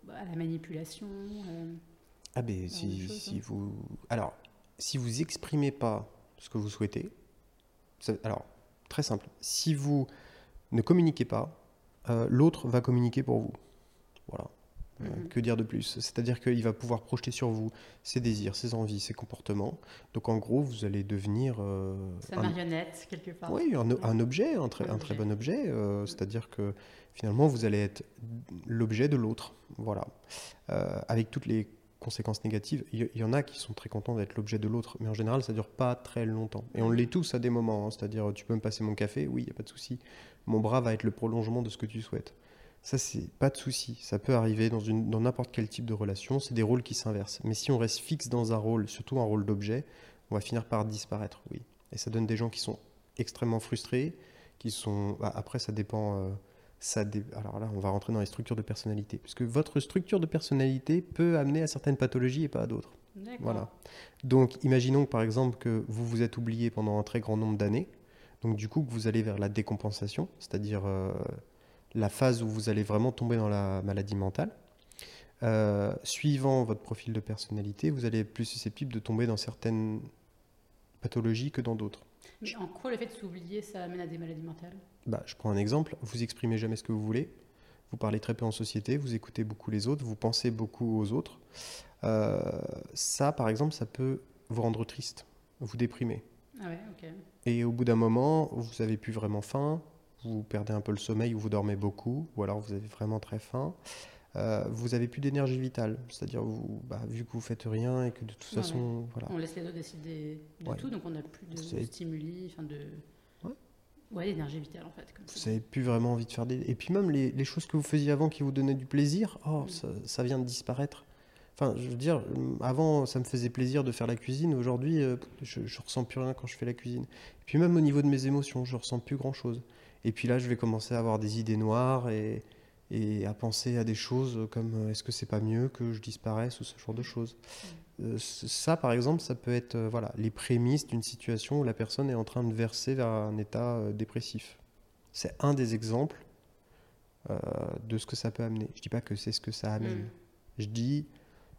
[SPEAKER 1] à la manipulation. Euh,
[SPEAKER 2] ah ben si, si hein. vous... Alors, si vous exprimez pas ce que vous souhaitez, alors, très simple, si vous ne communiquez pas, l'autre va communiquer pour vous. Voilà. Mhm. Que dire de plus? C'est-à-dire qu'il va pouvoir projeter sur vous ses désirs, ses envies, ses comportements. Donc en gros, vous allez devenir...
[SPEAKER 1] Euh, Sa marionnette, quelque part.
[SPEAKER 2] Oui, un, objet, un, très, un, très bon objet. Euh, c'est-à-dire que finalement, vous allez être l'objet de l'autre. Voilà. Euh, avec toutes les conséquences négatives. Il y, en a qui sont très contents d'être l'objet de l'autre, mais en général, ça dure pas très longtemps. Et on l'est tous à des moments. Hein. C'est-à-dire, tu peux me passer mon café? Oui, il n'y a pas de souci. Mon bras va être le prolongement de ce que tu souhaites. Ça, c'est pas de souci. Ça peut arriver dans, une, dans n'importe quel type de relation. C'est des rôles qui s'inversent. Mais si on reste fixe dans un rôle, surtout un rôle d'objet, on va finir par disparaître, oui. Et ça donne des gens qui sont extrêmement frustrés, qui sont. Bah, après, ça dépend. Euh, ça Alors là, on va rentrer dans les structures de personnalité. Puisque votre structure de personnalité peut amener à certaines pathologies et pas à d'autres. Voilà. Donc, imaginons par exemple que vous vous êtes oublié pendant un très grand nombre d'années. Donc, du coup, que vous allez vers la décompensation, c'est-à-dire. Euh, la phase où vous allez vraiment tomber dans la maladie mentale. Euh, suivant votre profil de personnalité, vous allez être plus susceptible de tomber dans certaines pathologies que dans d'autres.
[SPEAKER 1] Mais en quoi le fait de s'oublier, ça amène à des maladies mentales?
[SPEAKER 2] Bah, Je prends un exemple. Vous exprimez jamais ce que vous voulez. Vous parlez très peu en société. Vous écoutez beaucoup les autres. Vous pensez beaucoup aux autres. Euh, ça, par exemple, ça peut vous rendre triste, vous déprimer.
[SPEAKER 1] Ah ouais.
[SPEAKER 2] Et au bout d'un moment, vous n'avez plus vraiment faim, vous perdez un peu le sommeil ou vous dormez beaucoup, ou alors vous avez vraiment très faim. Euh, vous avez plus d'énergie vitale, c'est-à-dire vous, bah, vu que vous faites rien et que de toute façon, voilà.
[SPEAKER 1] On laisse les autres décider de tout, donc on n'a plus de stimuli, enfin de, ouais, l'énergie vitale en fait.
[SPEAKER 2] vous n'avez plus vraiment envie de faire des, et puis même les, les, choses que vous faisiez avant qui vous donnaient du plaisir, oh, mm. ça, ça, vient de disparaître. Enfin, je veux dire, avant, ça me faisait plaisir de faire la cuisine. Aujourd'hui, euh, je, je ressens plus rien quand je fais la cuisine. Et puis même au niveau de mes émotions, je ressens plus grand chose. Et puis là, je vais commencer à avoir des idées noires et, et à penser à des choses comme euh, est-ce que c'est pas mieux que je disparaisse ou ce genre de choses. Mm. Euh, ça, par exemple, ça peut être euh, voilà, les prémices d'une situation où la personne est en train de verser vers un état dépressif. C'est un des exemples de ce que ça peut amener. Je dis pas que c'est ce que ça amène. Mm. Je dis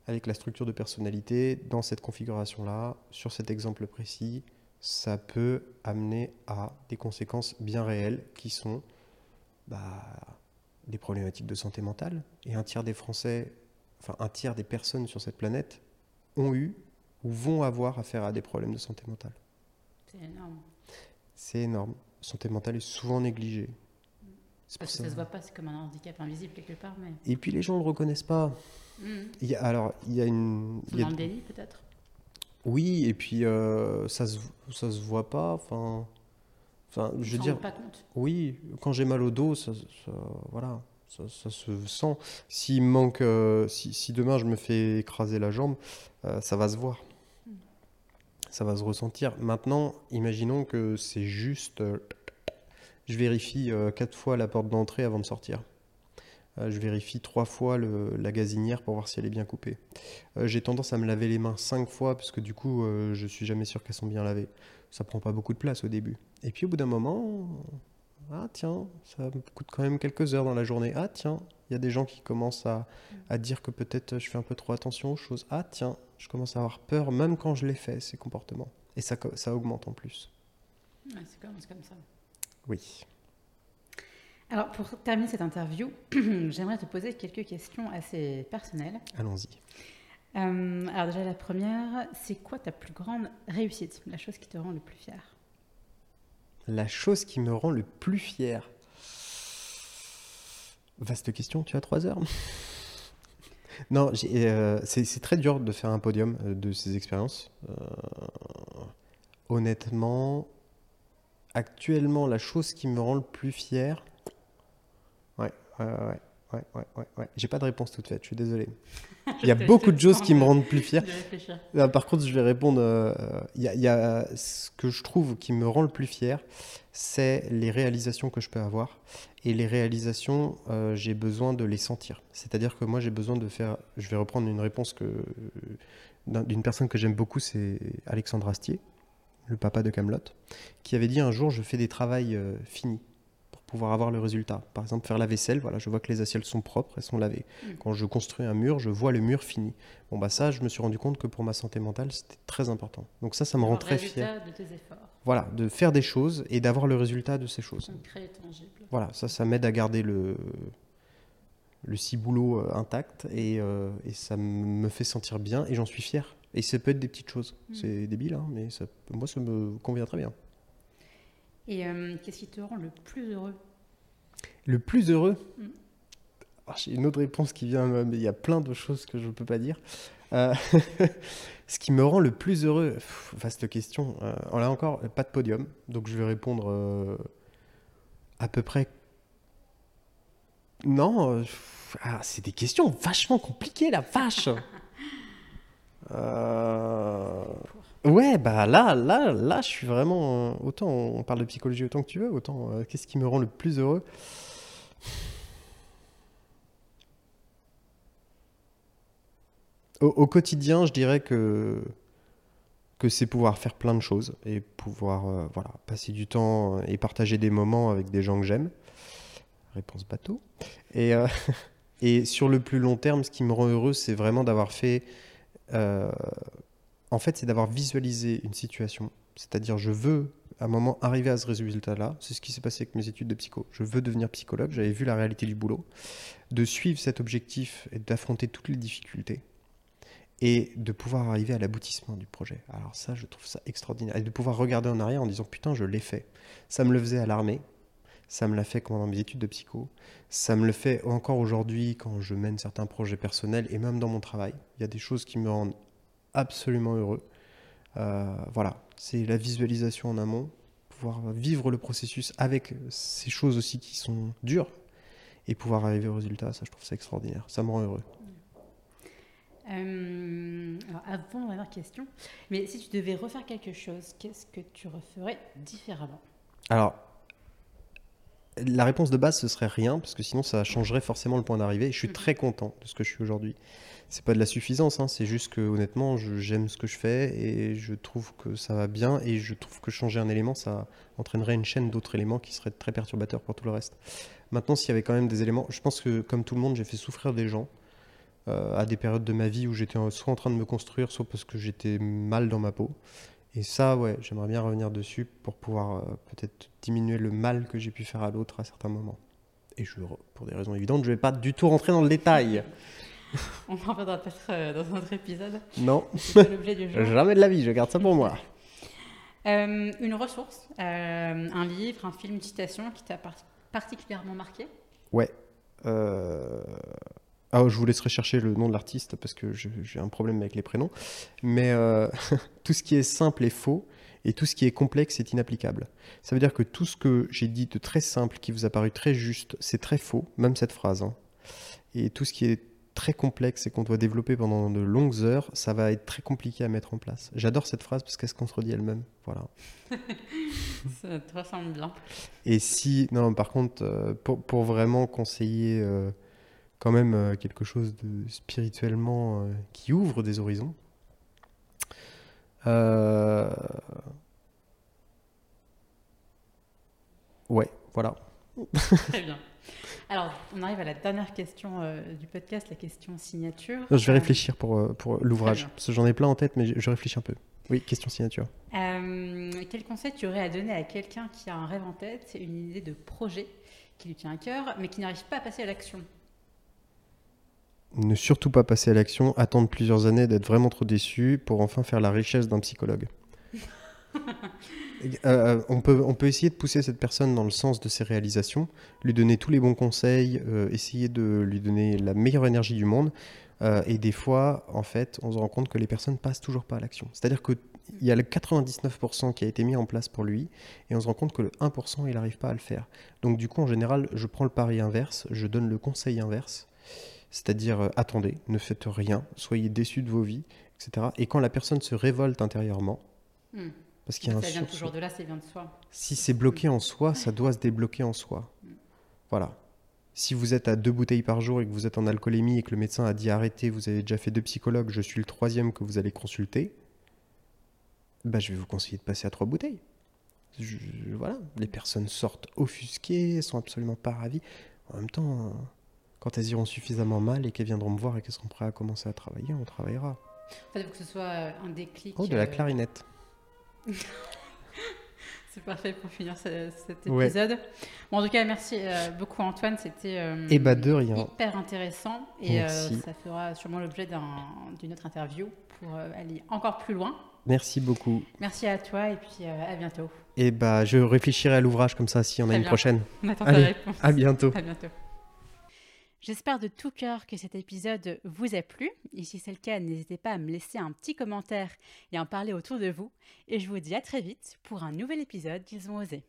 [SPEAKER 2] avec la structure de personnalité, dans cette configuration-là, sur cet exemple précis, ça peut amener à des conséquences bien réelles qui sont bah, des problématiques de santé mentale. Et un tiers des Français, enfin un tiers des personnes sur cette planète ont eu ou vont avoir affaire à des problèmes de santé mentale.
[SPEAKER 1] C'est énorme.
[SPEAKER 2] C'est énorme. Santé mentale est souvent négligée.
[SPEAKER 1] Parce que ça, ne se voit pas, c'est comme un handicap invisible quelque part. Mais...
[SPEAKER 2] Et puis les gens ne le reconnaissent pas.
[SPEAKER 1] Mmh.
[SPEAKER 2] Il y a, alors, il y a une. il y a-
[SPEAKER 1] Dans le délit peut-être?
[SPEAKER 2] Oui, et puis euh, ça se ça se voit pas. Enfin, enfin, je veux dire,
[SPEAKER 1] pas compte?
[SPEAKER 2] oui, quand j'ai mal au dos, ça, ça- voilà, ça, ça se sent. S'il me manque, euh, si, si demain je me fais écraser la jambe, euh, ça va se voir.
[SPEAKER 1] Mm.
[SPEAKER 2] Ça va se ressentir. Maintenant, imaginons que c'est juste, je vérifie quatre fois la porte d'entrée avant de sortir. Euh, je vérifie trois fois le- la gazinière pour voir si elle est bien coupée. Euh, j'ai tendance à me laver les mains cinq fois parce que du coup, euh, je suis jamais sûr qu'elles sont bien lavées. Ça prend pas beaucoup de place au début. Et puis au bout d'un moment, ah tiens, ça me coûte quand même quelques heures dans la journée. Ah tiens, il y a des gens qui commencent à, à dire que peut-être je fais un peu trop attention aux choses. Ah tiens, je commence à avoir peur même quand je les fais, ces comportements. Et ça, ça augmente en plus.
[SPEAKER 1] Ouais, c'est comme, comme ça.
[SPEAKER 2] Oui.
[SPEAKER 1] Alors pour terminer cette interview, j'aimerais te poser quelques questions assez personnelles.
[SPEAKER 2] Allons-y.
[SPEAKER 1] Euh, alors déjà la première, c'est quoi ta plus grande réussite? La chose qui te rend le plus fier?
[SPEAKER 2] La chose qui me rend le plus fier? Vaste question, tu as trois heures? Non, euh, c'est très dur de faire un podium euh, de ces expériences. Euh, honnêtement, actuellement, la chose qui me rend le plus fier. Ouais, ouais, ouais, ouais, ouais. J'ai pas de réponse toute faite, je suis désolé. Il y a beaucoup de choses qui me
[SPEAKER 1] de-
[SPEAKER 2] rendent plus fier. Là, par contre, je vais répondre. euh, Il y, a- il y a ce que je trouve qui me rend le plus fier, c'est les réalisations que je peux avoir. Et les réalisations, euh, j'ai besoin de les sentir. C'est-à-dire que moi, j'ai besoin de faire. Je vais reprendre une réponse que d'un- d'une personne que j'aime beaucoup, c'est Alexandre Astier, le papa de Camelot, qui avait dit un jour je fais des travails euh, finis pouvoir avoir le résultat. Par exemple, faire la vaisselle, voilà, je vois que les assiettes sont propres, elles sont lavées.
[SPEAKER 1] Mm.
[SPEAKER 2] Quand je construis un mur, je vois le mur fini. Bon bah ça, je me suis rendu compte que pour ma santé mentale, c'était très important. Donc ça, ça me rend très fier.
[SPEAKER 1] de tes efforts,
[SPEAKER 2] Voilà, de faire des choses et d'avoir le résultat de ces choses.
[SPEAKER 1] concret et tangible.
[SPEAKER 2] Voilà, ça, ça m'aide à garder le, le ciboulot euh, intact et, euh, et ça me fait sentir bien et j'en suis fier. Et ça peut être des petites choses.
[SPEAKER 1] Mm.
[SPEAKER 2] C'est débile, hein, mais ça, moi, ça me convient très bien.
[SPEAKER 1] Et euh, qu'est-ce qui te rend le plus heureux?
[SPEAKER 2] Le plus heureux
[SPEAKER 1] Mm.
[SPEAKER 2] Ah, J'ai une autre réponse qui vient, mais il y a plein de choses que je ne peux pas dire. Euh, ce qui me rend le plus heureux, pff, vaste question. Euh, là encore, pas de podium, donc je vais répondre euh, à peu près. Non, ah, c'est des questions vachement compliquées, la vache. Ouais, bah là, là, là, je suis vraiment. euh, Autant on parle de psychologie autant que tu veux, autant euh, qu'est-ce qui me rend le plus heureux? Au, quotidien, je dirais que, que c'est pouvoir faire plein de choses et pouvoir euh, voilà, passer du temps et partager des moments avec des gens que j'aime. Réponse bateau. Et, et sur le plus long terme, ce qui me rend heureux, c'est vraiment d'avoir fait. En fait, c'est d'avoir visualisé une situation. C'est-à-dire, je veux à un moment arriver à ce résultat-là. C'est ce qui s'est passé avec mes études de psycho. Je veux devenir psychologue. J'avais vu la réalité du boulot. De suivre cet objectif et d'affronter toutes les difficultés et de pouvoir arriver à l'aboutissement du projet. Alors ça, je trouve ça extraordinaire. Et de pouvoir regarder en arrière en disant putain, je l'ai fait. Ça me le faisait à l'armée, ça me l'a fait pendant mes études de psycho, ça me le fait encore aujourd'hui quand je mène certains projets personnels et même dans mon travail. Il y a des choses qui me rendent absolument heureux. Euh, voilà, c'est la visualisation en amont, pouvoir vivre le processus avec ces choses aussi qui sont dures et pouvoir arriver au résultat, ça je trouve ça extraordinaire. Ça me rend heureux.
[SPEAKER 1] Euh, alors avant la dernière question, mais si tu devais refaire quelque chose, qu'est-ce que tu referais différemment?
[SPEAKER 2] Alors, la réponse de base, ce serait rien, parce que sinon, ça changerait forcément le point d'arrivée. Je suis
[SPEAKER 1] Mhm.
[SPEAKER 2] très content de ce que je suis aujourd'hui. C'est pas de la suffisance, hein, c'est juste que honnêtement, j'aime ce que je fais et je trouve que ça va bien. Et je trouve que changer un élément, ça entraînerait une chaîne d'autres éléments qui seraient très perturbateurs pour tout le reste. Maintenant, s'il y avait quand même des éléments, je pense que comme tout le monde, j'ai fait souffrir des gens euh, à des périodes de ma vie où j'étais soit en train de me construire, soit parce que j'étais mal dans ma peau. Et ça, ouais, j'aimerais bien revenir dessus pour pouvoir euh, peut-être diminuer le mal que j'ai pu faire à l'autre à certains moments. Et je, pour des raisons évidentes, je ne vais pas du tout rentrer dans le détail.
[SPEAKER 1] On en reviendra peut-être euh, dans un autre épisode.
[SPEAKER 2] Non,
[SPEAKER 1] C'est l'objet du jour.
[SPEAKER 2] jamais de la vie, je garde ça pour moi.
[SPEAKER 1] Euh, une ressource, euh, un livre, un film, une citation qui t'a par- particulièrement marqué?
[SPEAKER 2] Ouais. Ah, je vous laisserai chercher le nom de l'artiste parce que j'ai un problème avec les prénoms. Mais euh, tout ce qui est simple est faux et tout ce qui est complexe est inapplicable. Ça veut dire que tout ce que j'ai dit de très simple, qui vous a paru très juste, c'est très faux, même cette phrase. hein. Et tout ce qui est très complexe et qu'on doit développer pendant de longues heures, ça va être très compliqué à mettre en place. J'adore cette phrase parce qu'elle se contredit elle-même. Voilà.
[SPEAKER 1] Ça te ressemble bien.
[SPEAKER 2] Et si, non, par contre, euh, pour, pour vraiment conseiller euh, quand même euh, quelque chose de spirituellement euh, qui ouvre des horizons, euh, ouais, voilà.
[SPEAKER 1] Très bien. Alors, on arrive à la dernière question euh, du podcast, la question signature.
[SPEAKER 2] Non, je vais
[SPEAKER 1] Euh,
[SPEAKER 2] réfléchir pour, pour l'ouvrage, parce que j'en ai plein en tête, mais je, je réfléchis un peu. Oui, question signature.
[SPEAKER 1] Quel conseil tu aurais à donner à quelqu'un qui a un rêve en tête, une idée de projet qui lui tient à cœur, mais qui n'arrive pas à passer à l'action?
[SPEAKER 2] Ne surtout pas passer à l'action, attendre plusieurs années d'être vraiment trop déçu pour enfin faire la richesse d'un psychologue. Euh, on, peut, on peut essayer de pousser cette personne dans le sens de ses réalisations, lui donner tous les bons conseils, euh, essayer de lui donner la meilleure énergie du monde. euh, et des fois, en fait, on se rend compte que les personnes passent toujours pas à l'action. C'est-à-dire qu'il y a le 99% qui a été mis en place pour lui, et on se rend compte que le 1%, il n'arrive pas à le faire. Donc du coup, en général, je prends le pari inverse, je donne le conseil inverse. C'est-à-dire, euh, attendez, ne faites rien, soyez déçus de vos vies, etc. Et quand la personne se révolte intérieurement,
[SPEAKER 1] Hmm.
[SPEAKER 2] parce qu'il y a un
[SPEAKER 1] Ça vient
[SPEAKER 2] sursaut,
[SPEAKER 1] toujours de là, ça vient de soi.
[SPEAKER 2] si c'est bloqué en soi, ça doit se débloquer en soi. Voilà. Si vous êtes à deux bouteilles par jour et que vous êtes en alcoolémie et que le médecin a dit arrêtez, vous avez déjà fait deux psychologues, je suis le troisième que vous allez consulter, bah, je vais vous conseiller de passer à trois bouteilles. Je- je- voilà. Les personnes sortent offusquées, elles sont absolument pas ravies. En même temps, quand elles iront suffisamment mal et qu'elles viendront me voir et qu'elles seront prêtes à commencer à travailler, on travaillera.
[SPEAKER 1] Il faut que ce soit euh, un déclic.
[SPEAKER 2] Oh, de la
[SPEAKER 1] euh,
[SPEAKER 2] clarinette.
[SPEAKER 1] C'est parfait pour finir ce- cet
[SPEAKER 2] Ouais.
[SPEAKER 1] épisode. Bon, en tout cas, merci euh, beaucoup Antoine, c'était euh,
[SPEAKER 2] Eh bah, de rien.
[SPEAKER 1] hyper intéressant et euh, ça fera sûrement l'objet d'un- d'une autre interview pour aller encore plus loin.
[SPEAKER 2] Merci beaucoup.
[SPEAKER 1] Merci à toi et puis à bientôt.
[SPEAKER 2] Et bah, je réfléchirai à l'ouvrage comme ça si on a une
[SPEAKER 1] bien.
[SPEAKER 2] prochaine.
[SPEAKER 1] On attend ta
[SPEAKER 2] Allez,
[SPEAKER 1] réponse.
[SPEAKER 2] à bientôt.
[SPEAKER 1] À bientôt. J'espère de tout cœur que cet épisode vous a plu. Et si c'est le cas, n'hésitez pas à me laisser un petit commentaire et à en parler autour de vous. Et je vous dis à très vite pour un nouvel épisode d'Ils ont osé.